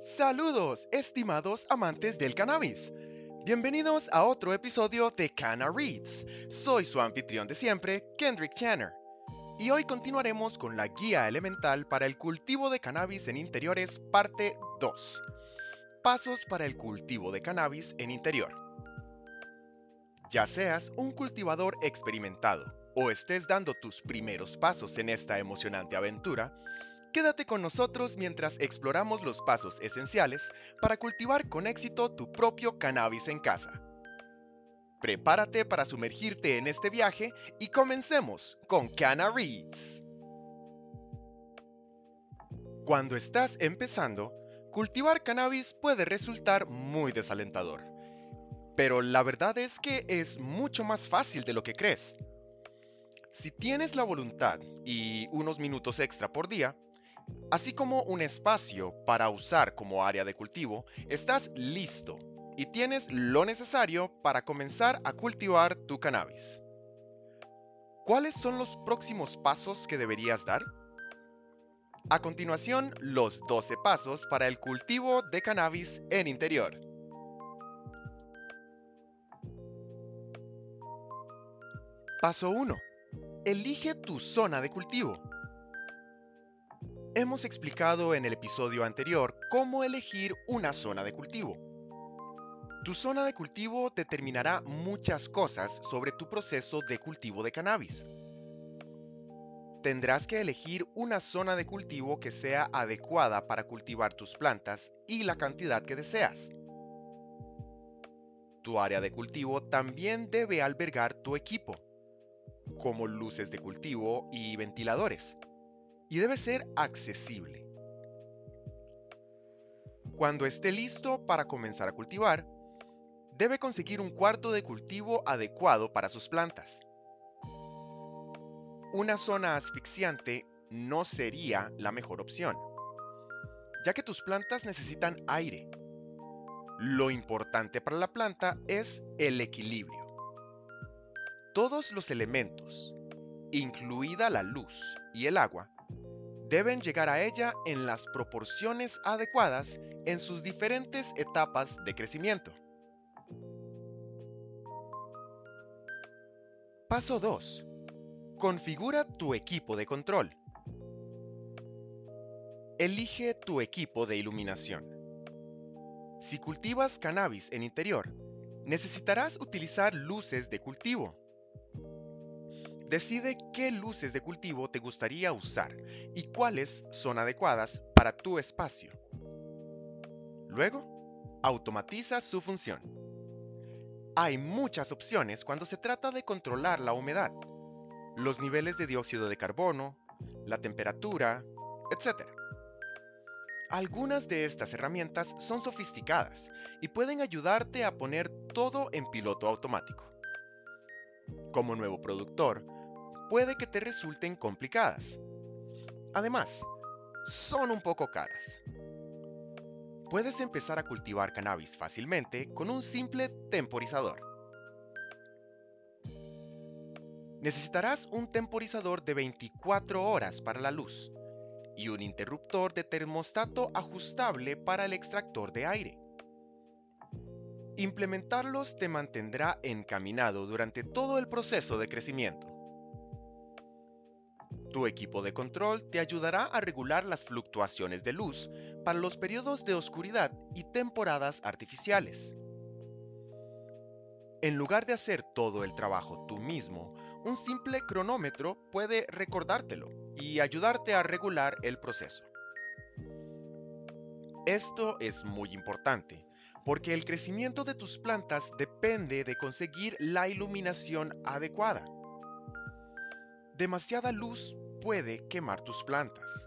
Saludos, estimados amantes del cannabis. Bienvenidos a otro episodio de Canna Reads. Soy su anfitrión de siempre, Kendrick Channer. Y hoy continuaremos con la guía elemental para el cultivo de cannabis en interiores, parte 2. Pasos para el cultivo de cannabis en interior. Ya seas un cultivador experimentado o estés dando tus primeros pasos en esta emocionante aventura, Quédate con nosotros mientras exploramos los pasos esenciales para cultivar con éxito tu propio cannabis en casa. Prepárate para sumergirte en este viaje y comencemos con Canna Reads. Cuando estás empezando, cultivar cannabis puede resultar muy desalentador. Pero la verdad es que es mucho más fácil de lo que crees. Si tienes la voluntad y unos minutos extra por día, así como un espacio para usar como área de cultivo, estás listo y tienes lo necesario para comenzar a cultivar tu cannabis. ¿Cuáles son los próximos pasos que deberías dar? A continuación, los 12 pasos para el cultivo de cannabis en interior. Paso 1. Elige tu zona de cultivo. Hemos explicado en el episodio anterior cómo elegir una zona de cultivo. Tu zona de cultivo determinará muchas cosas sobre tu proceso de cultivo de cannabis. Tendrás que elegir una zona de cultivo que sea adecuada para cultivar tus plantas y la cantidad que deseas. Tu área de cultivo también debe albergar tu equipo, como luces de cultivo y ventiladores y debe ser accesible. Cuando esté listo para comenzar a cultivar, debe conseguir un cuarto de cultivo adecuado para sus plantas. Una zona asfixiante no sería la mejor opción, ya que tus plantas necesitan aire. Lo importante para la planta es el equilibrio. Todos los elementos, incluida la luz y el agua, deben llegar a ella en las proporciones adecuadas en sus diferentes etapas de crecimiento. Paso 2. Configura tu equipo de control. Elige tu equipo de iluminación. Si cultivas cannabis en interior, necesitarás utilizar luces de cultivo Decide qué luces de cultivo te gustaría usar y cuáles son adecuadas para tu espacio. Luego, automatiza su función. Hay muchas opciones cuando se trata de controlar la humedad, los niveles de dióxido de carbono, la temperatura, etc. Algunas de estas herramientas son sofisticadas y pueden ayudarte a poner todo en piloto automático. Como nuevo productor, puede que te resulten complicadas. Además, son un poco caras. Puedes empezar a cultivar cannabis fácilmente con un simple temporizador. Necesitarás un temporizador de 24 horas para la luz y un interruptor de termostato ajustable para el extractor de aire. Implementarlos te mantendrá encaminado durante todo el proceso de crecimiento. Tu equipo de control te ayudará a regular las fluctuaciones de luz para los periodos de oscuridad y temporadas artificiales. En lugar de hacer todo el trabajo tú mismo, un simple cronómetro puede recordártelo y ayudarte a regular el proceso. Esto es muy importante porque el crecimiento de tus plantas depende de conseguir la iluminación adecuada demasiada luz puede quemar tus plantas,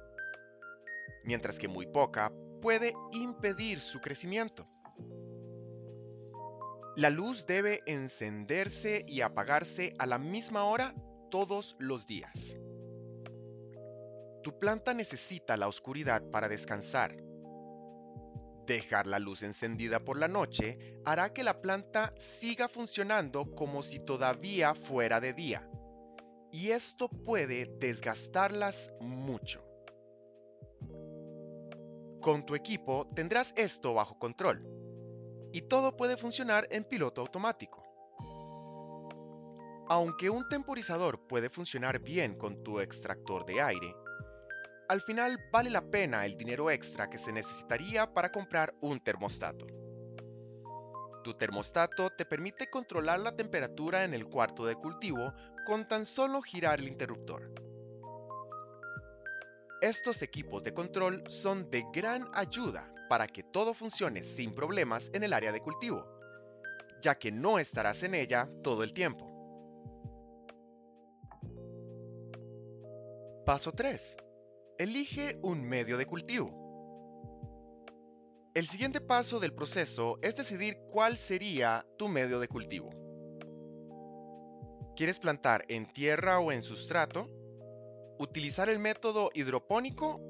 mientras que muy poca puede impedir su crecimiento. La luz debe encenderse y apagarse a la misma hora todos los días. Tu planta necesita la oscuridad para descansar. Dejar la luz encendida por la noche hará que la planta siga funcionando como si todavía fuera de día y esto puede desgastarlas mucho. Con tu equipo tendrás esto bajo control y todo puede funcionar en piloto automático. Aunque un temporizador puede funcionar bien con tu extractor de aire, al final vale la pena el dinero extra que se necesitaría para comprar un termostato. Tu termostato te permite controlar la temperatura en el cuarto de cultivo con tan solo girar el interruptor. Estos equipos de control son de gran ayuda para que todo funcione sin problemas en el área de cultivo, ya que no estarás en ella todo el tiempo. Paso 3. Elige un medio de cultivo. El siguiente paso del proceso es decidir cuál sería tu medio de cultivo. ¿Quieres plantar en tierra o en sustrato? ¿Utilizar el método hidropónico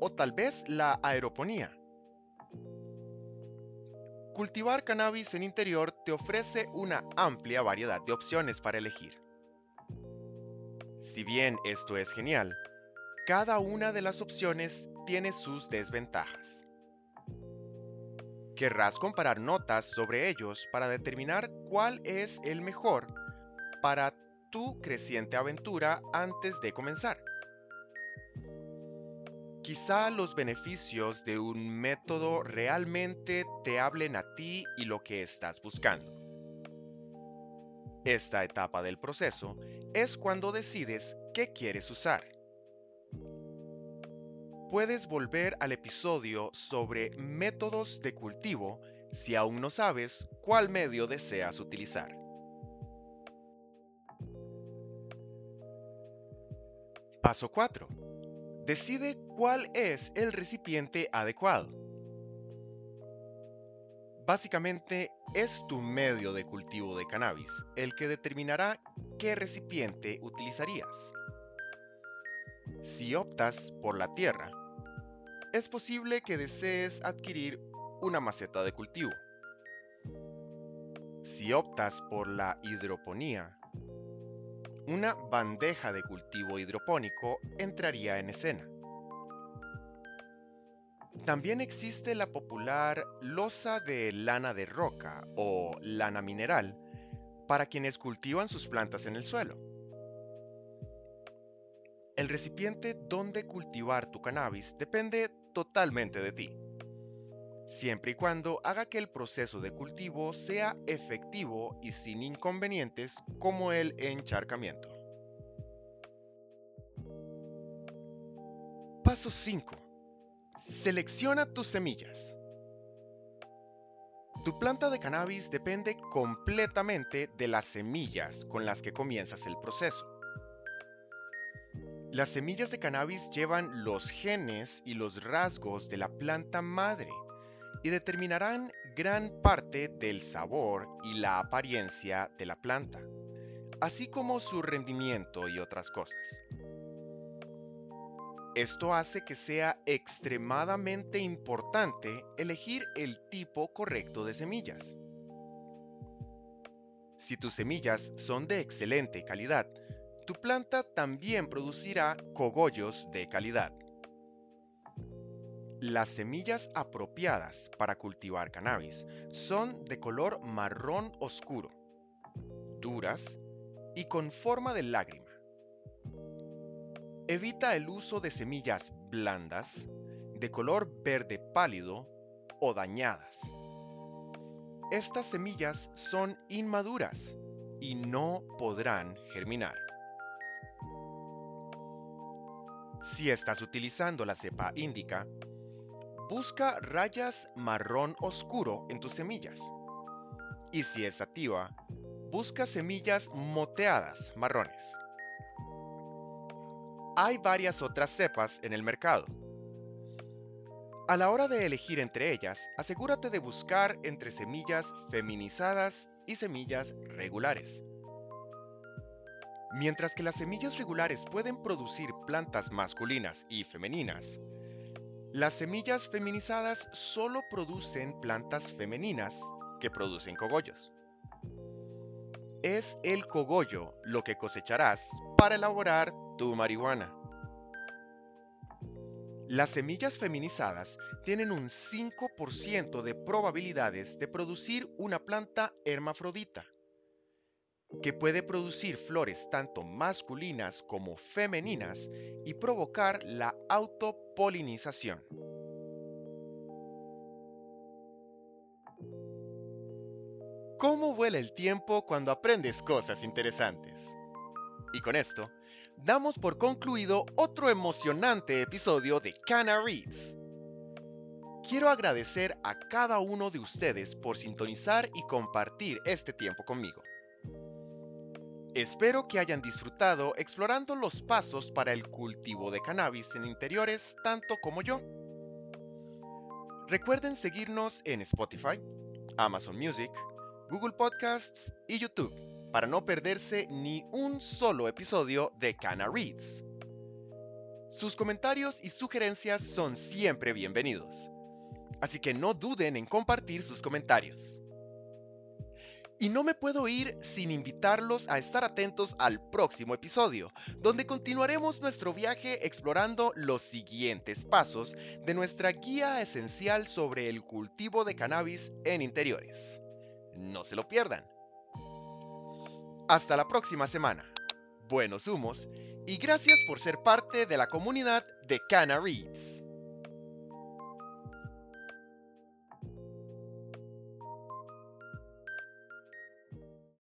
o tal vez la aeroponía? Cultivar cannabis en interior te ofrece una amplia variedad de opciones para elegir. Si bien esto es genial, cada una de las opciones tiene sus desventajas. Querrás comparar notas sobre ellos para determinar cuál es el mejor para tu creciente aventura antes de comenzar. Quizá los beneficios de un método realmente te hablen a ti y lo que estás buscando. Esta etapa del proceso es cuando decides qué quieres usar. Puedes volver al episodio sobre métodos de cultivo si aún no sabes cuál medio deseas utilizar. Paso 4. Decide cuál es el recipiente adecuado. Básicamente es tu medio de cultivo de cannabis el que determinará qué recipiente utilizarías. Si optas por la tierra, es posible que desees adquirir una maceta de cultivo. Si optas por la hidroponía, una bandeja de cultivo hidropónico entraría en escena. También existe la popular losa de lana de roca o lana mineral para quienes cultivan sus plantas en el suelo. El recipiente donde cultivar tu cannabis depende totalmente de ti siempre y cuando haga que el proceso de cultivo sea efectivo y sin inconvenientes como el encharcamiento. Paso 5. Selecciona tus semillas. Tu planta de cannabis depende completamente de las semillas con las que comienzas el proceso. Las semillas de cannabis llevan los genes y los rasgos de la planta madre y determinarán gran parte del sabor y la apariencia de la planta, así como su rendimiento y otras cosas. Esto hace que sea extremadamente importante elegir el tipo correcto de semillas. Si tus semillas son de excelente calidad, tu planta también producirá cogollos de calidad. Las semillas apropiadas para cultivar cannabis son de color marrón oscuro, duras y con forma de lágrima. Evita el uso de semillas blandas, de color verde pálido o dañadas. Estas semillas son inmaduras y no podrán germinar. Si estás utilizando la cepa índica, Busca rayas marrón oscuro en tus semillas. Y si es sativa, busca semillas moteadas marrones. Hay varias otras cepas en el mercado. A la hora de elegir entre ellas, asegúrate de buscar entre semillas feminizadas y semillas regulares. Mientras que las semillas regulares pueden producir plantas masculinas y femeninas, las semillas feminizadas solo producen plantas femeninas que producen cogollos. Es el cogollo lo que cosecharás para elaborar tu marihuana. Las semillas feminizadas tienen un 5% de probabilidades de producir una planta hermafrodita, que puede producir flores tanto masculinas como femeninas y provocar la autopolinización. ¿Cómo vuela el tiempo cuando aprendes cosas interesantes? Y con esto, damos por concluido otro emocionante episodio de Cana Reads. Quiero agradecer a cada uno de ustedes por sintonizar y compartir este tiempo conmigo. Espero que hayan disfrutado explorando los pasos para el cultivo de cannabis en interiores tanto como yo. Recuerden seguirnos en Spotify, Amazon Music, Google Podcasts y YouTube para no perderse ni un solo episodio de Cana Reads. Sus comentarios y sugerencias son siempre bienvenidos, así que no duden en compartir sus comentarios. Y no me puedo ir sin invitarlos a estar atentos al próximo episodio, donde continuaremos nuestro viaje explorando los siguientes pasos de nuestra guía esencial sobre el cultivo de cannabis en interiores. No se lo pierdan. Hasta la próxima semana. Buenos humos y gracias por ser parte de la comunidad de Cana Reads.